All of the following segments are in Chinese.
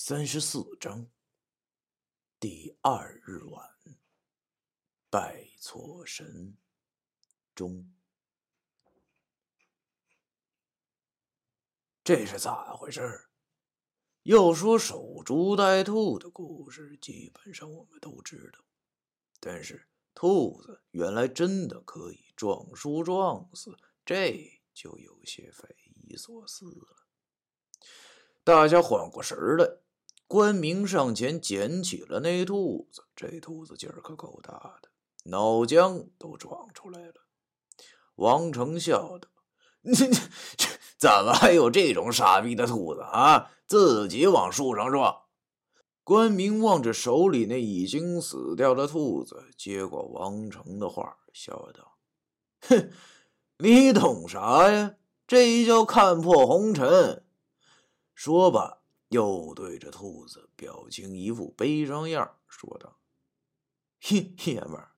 三十四章，第二日晚，拜错神中，这是咋回事？要说守株待兔的故事，基本上我们都知道，但是兔子原来真的可以撞树撞死，这就有些匪夷所思了。大家缓过神来，关明上前捡起了那兔子。这兔子劲儿可够大的，脑浆都撞出来了。王成笑道：“你你这怎么还有这种傻逼的兔子啊？自己往树上撞！”关明望着手里那已经死掉的兔子，接过王成的话，笑道：“哼，你懂啥呀？这一叫看破红尘。”说罢，又对着兔子，表情一副悲伤样，说道：“嘿，爷们儿，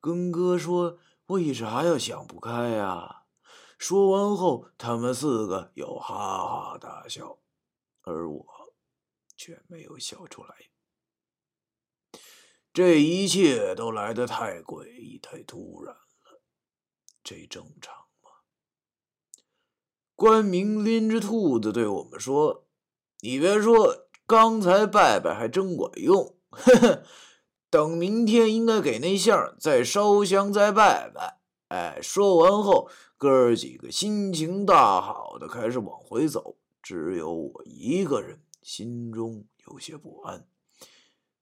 跟哥说，为啥要想不开呀？”说完后，他们四个又哈哈大笑，而我却没有笑出来。这一切都来得太诡异、太突然了，这正常吗。关明拎着兔子对我们说：“你别说，刚才拜拜还真管用。呵呵，等明天应该给那像再烧香再拜拜。”哎，说完后，哥儿几个心情大好的开始往回走，只有我一个人心中有些不安。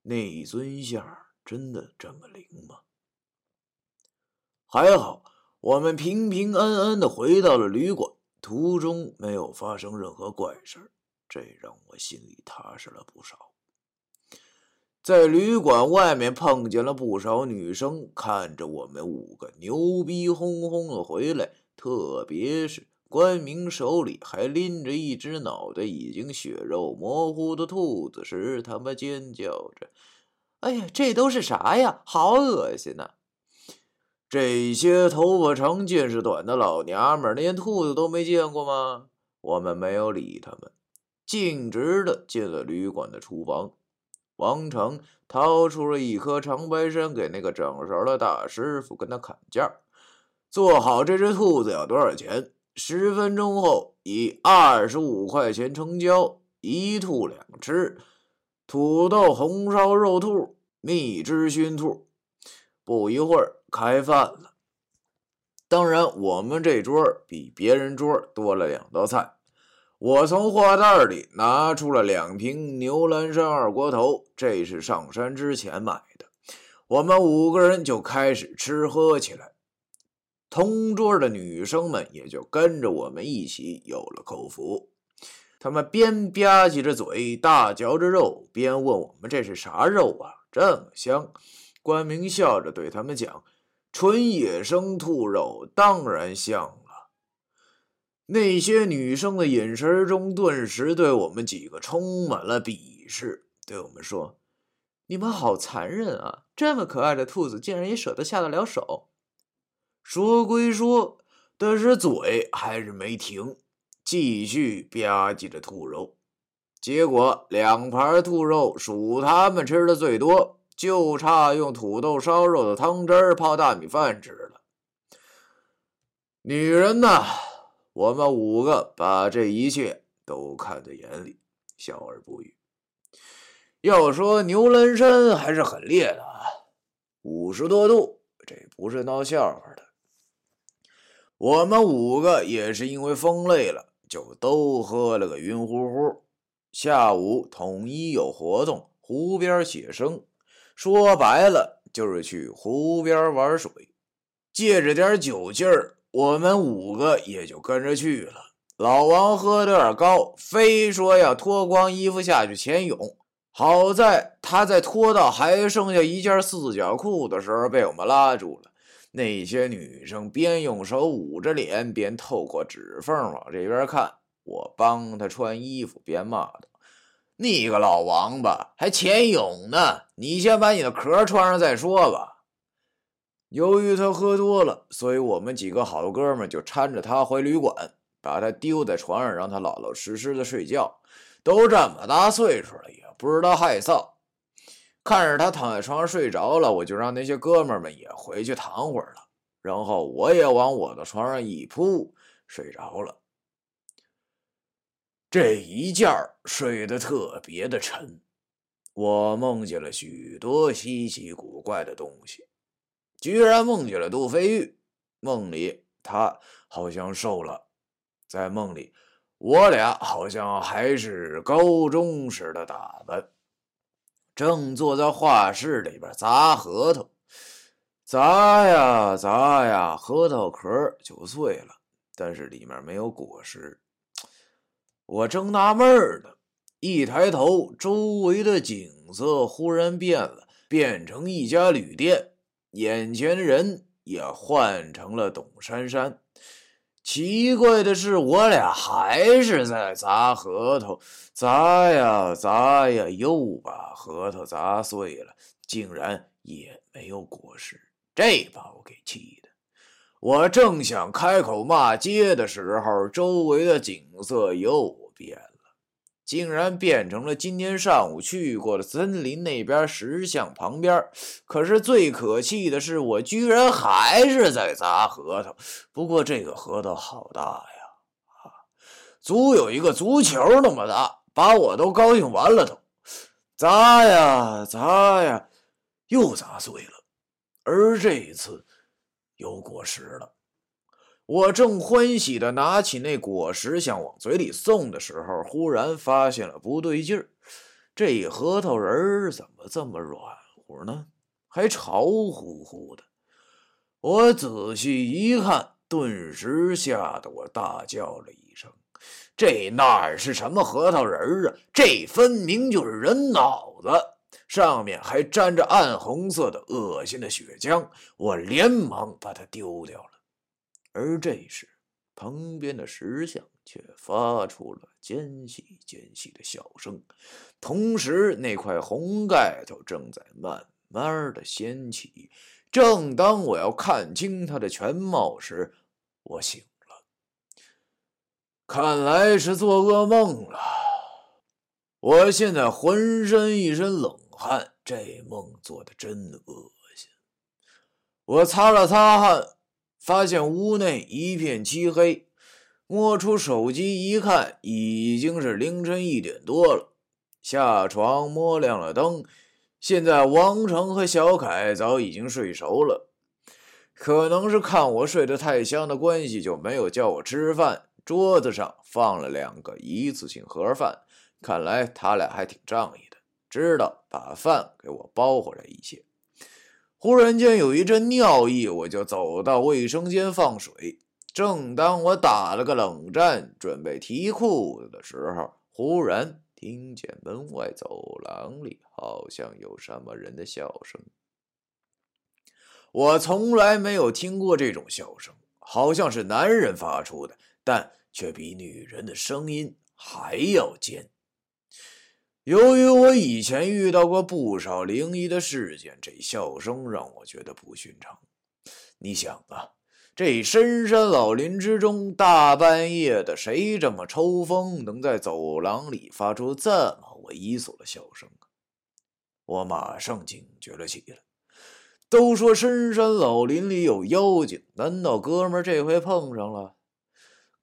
那尊像真的这么灵吗？还好，我们平平安安的回到了旅馆。途中没有发生任何怪事这让我心里踏实了不少。在旅馆外面碰见了不少女生，看着我们五个牛逼哄哄的回来，特别是关明手里还拎着一只脑袋已经血肉模糊的兔子时，他们尖叫着：“哎呀，这都是啥呀？好恶心呐！”这些头发长见识短的老娘们连兔子都没见过吗？我们没有理他们，径直的进了旅馆的厨房。王成掏出了一颗长白山，给那个掌勺的大师傅跟他砍价。做好这只兔子要多少钱？十分钟后以二十五块钱成交。一兔两吃，土豆红烧肉兔，蜜汁熏兔。不一会儿。开饭了，当然，我们这桌比别人桌多了两道菜。我从货袋里拿出了两瓶牛栏山二锅头，这是上山之前买的。我们五个人就开始吃喝起来，同桌的女生们也就跟着我们一起有了口福。他们边吧唧着嘴，大嚼着肉，边问我们这是啥肉啊？这么香！关明笑着对他们讲。纯野生兔肉当然香。那些女生的眼神中顿时对我们几个充满了鄙视，对我们说：“你们好残忍啊！这么可爱的兔子，竟然也舍得下得了手。”说归说，但是嘴还是没停，继续吧唧着兔肉。结果两盘兔肉属他们吃的最多。就差用土豆烧肉的汤汁泡大米饭吃了。女人呐，我们五个把这一切都看在眼里，笑而不语。要说牛栏山还是很烈的啊，五十多度，这不是闹笑话的。我们五个也是因为风累了，就都喝了个晕乎乎。下午统一有活动，湖边写生。说白了就是去湖边玩水，借着点酒劲儿，我们五个也就跟着去了。老王喝的有点高，非说要脱光衣服下去潜泳。好在他在脱到还剩下一件四角裤的时候被我们拉住了。那些女生边用手捂着脸，边透过指缝往这边看。我帮他穿衣服，边骂道。你个老王八，还潜泳呢？你先把你的壳穿上再说吧。由于他喝多了，所以我们几个好哥们就搀着他回旅馆，把他丢在床上，让他老老实实的睡觉。都这么大岁数了，也不知道害臊。看着他躺在床上睡着了，我就让那些哥们们也回去躺会儿了，然后我也往我的床上一铺，睡着了。这一觉睡得特别的沉，我梦见了许多稀奇古怪的东西，居然梦见了杜飞玉。梦里他好像瘦了，在梦里我俩好像还是高中时的打扮。正坐在画室里边砸核桃，砸呀砸呀，核桃壳就碎了，但是里面没有果实。我正纳闷呢，一抬头，周围的景色忽然变了，变成一家旅店，眼前人也换成了董珊珊。奇怪的是，我俩还是在砸核桃，砸呀砸呀，又把核桃砸碎了，竟然也没有果实，这把我给气的。我正想开口骂街的时候，周围的景色又变了。竟然变成了今天上午去过的森林那边石像旁边。可是最可气的是，我居然还是在砸核桃。不过这个核桃好大呀，啊，足有一个足球那么大，把我都高兴完了都。砸呀砸呀，又砸碎了，而这一次有果实了。我正欢喜的拿起那果实想往嘴里送的时候，忽然发现了不对劲儿。这核桃仁儿怎么这么软乎呢？还潮乎乎的。我仔细一看，顿时吓得我大叫了一声：“这哪是什么核桃仁儿啊？这分明就是人脑子！上面还沾着暗红色的恶心的血浆！”我连忙把它丢掉了。而这时，旁边的石像却发出了尖细尖细的笑声，同时那块红盖头正在慢慢的掀起。正当我要看清他的全貌时，我醒了。看来是做噩梦了。我现在浑身一身冷汗，这梦做的真恶心。我擦了擦汗。发现屋内一片漆黑，摸出手机一看，已经是凌晨一点多了。下床摸亮了灯，现在王成和小凯早已经睡熟了，可能是看我睡得太香的关系，就没有叫我吃饭。桌子上放了两个一次性盒饭，看来他俩还挺仗义的，知道把饭给我包回来一些。忽然间有一阵尿意，我就走到卫生间放水。正当我打了个冷战，准备提裤子的时候，忽然听见门外走廊里好像有什么人的笑声。我从来没有听过这种笑声，好像是男人发出的，但却比女人的声音还要尖。由于我以前遇到过不少灵异的事件，这笑声让我觉得不寻常。你想啊，这深山老林之中，大半夜的，谁这么抽风，能在走廊里发出这么猥琐的笑声啊？我马上警觉了起来。都说深山老林里有妖精，难道哥们这回碰上了？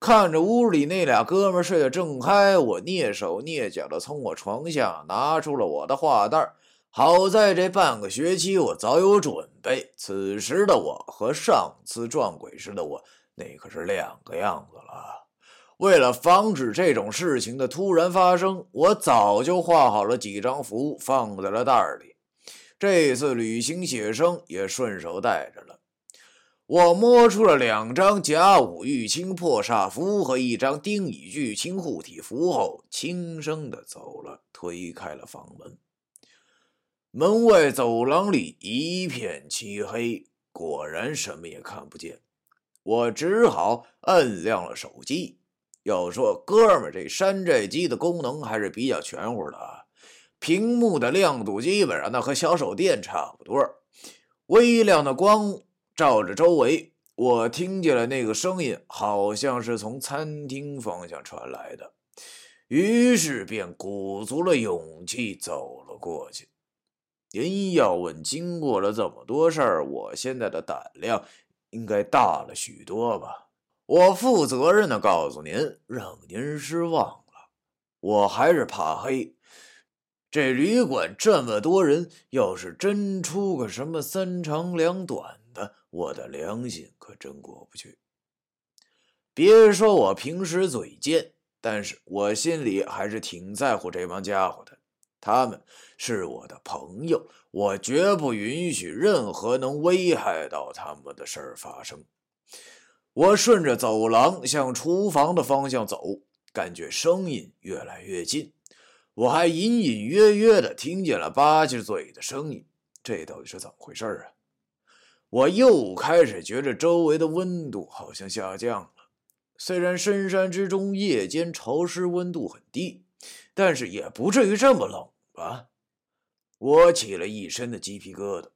看着屋里那俩哥们睡得正嗨，我蹑手蹑脚的从我床下拿出了我的画袋。好在这半个学期我早有准备，此时的我和上次撞鬼时的我那可是两个样子了。为了防止这种事情的突然发生，我早就画好了几张符，放在了袋里。这次旅行写生也顺手带着了。我摸出了两张甲午玉清破煞符和一张丁乙巨清护体符后，轻声的走了，推开了房门。门外走廊里一片漆黑，果然什么也看不见。我只好摁亮了手机。要说哥们这山寨机的功能还是比较全乎的啊，屏幕的亮度基本上那和小手电差不多，微亮的光。照着周围，我听见了那个声音，好像是从餐厅方向传来的。于是便鼓足了勇气走了过去。您要问经过了这么多事儿，我现在的胆量应该大了许多吧？我负责任的告诉您，让您失望了。我还是怕黑。这旅馆这么多人，要是真出个什么三长两短，我的良心可真过不去。别说我平时嘴贱，但是我心里还是挺在乎这帮家伙的。他们是我的朋友，我绝不允许任何能危害到他们的事儿发生。我顺着走廊向厨房的方向走，感觉声音越来越近。我还隐隐约约的听见了吧唧嘴的声音，这到底是怎么回事啊？我又开始觉着周围的温度好像下降了。虽然深山之中夜间潮湿，温度很低，但是也不至于这么冷吧？我起了一身的鸡皮疙瘩。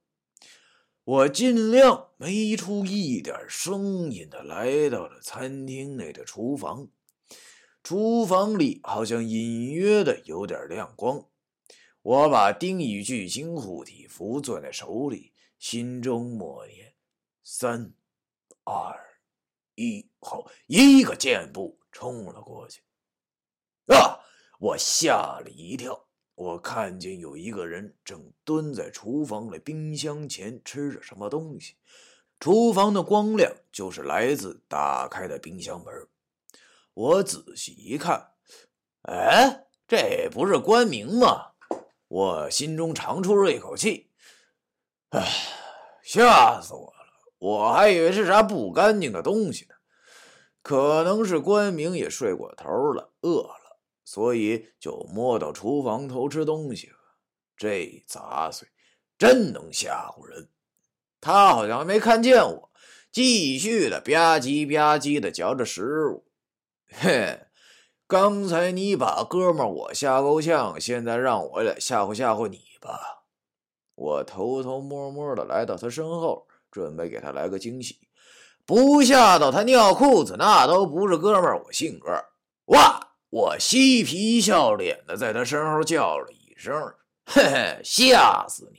我尽量没出一点声音的来到了餐厅内的厨房。厨房里好像隐约的有点亮光，我把丁乙巨型护体符攥在手里，心中默念：三、二、一，后一个箭步冲了过去。啊！我吓了一跳，我看见有一个人正蹲在厨房的冰箱前吃着什么东西，厨房的光亮就是来自打开的冰箱门。我仔细一看，哎，这不是关明吗？我心中长出了一口气，哎，吓死我了！我还以为是啥不干净的东西呢。可能是关明也睡过头了，饿了，所以就摸到厨房偷吃东西了。这杂碎真能吓唬人！他好像没看见我，继续的吧唧吧唧的嚼着食物。嘿，刚才你把哥们我吓够呛，现在让我来吓唬吓唬你吧。我偷偷摸摸的来到他身后，准备给他来个惊喜，不吓到他尿裤子，那都不是哥们儿我性格。哇！我嬉皮笑脸的在他身后叫了一声：“嘿嘿，吓死你！”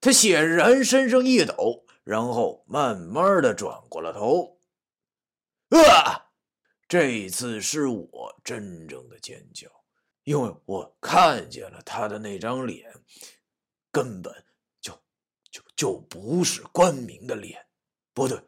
他显然身上一抖，然后慢慢的转过了头。啊！这次是我真正的尖叫，因为我看见了他的那张脸，根本就就就不是关明的脸，不对，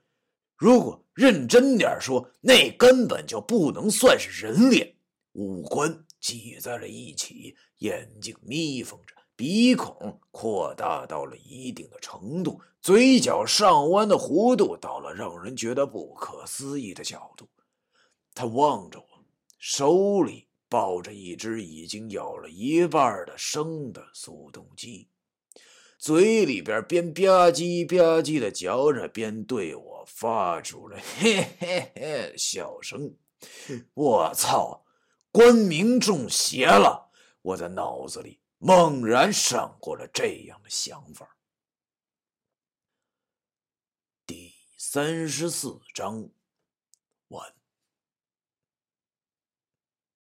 如果认真点说，那根本就不能算是人脸，五官挤在了一起，眼睛眯缝着，鼻孔扩大到了一定的程度，嘴角上弯的弧度到了让人觉得不可思议的角度。他望着我，手里抱着一只已经咬了一半的生的速冻鸡，嘴里边边吧唧吧唧的嚼着，边对我发出了嘿嘿嘿笑声。我操！关明中邪了！我的脑子里猛然闪过了这样的想法。第三十四章。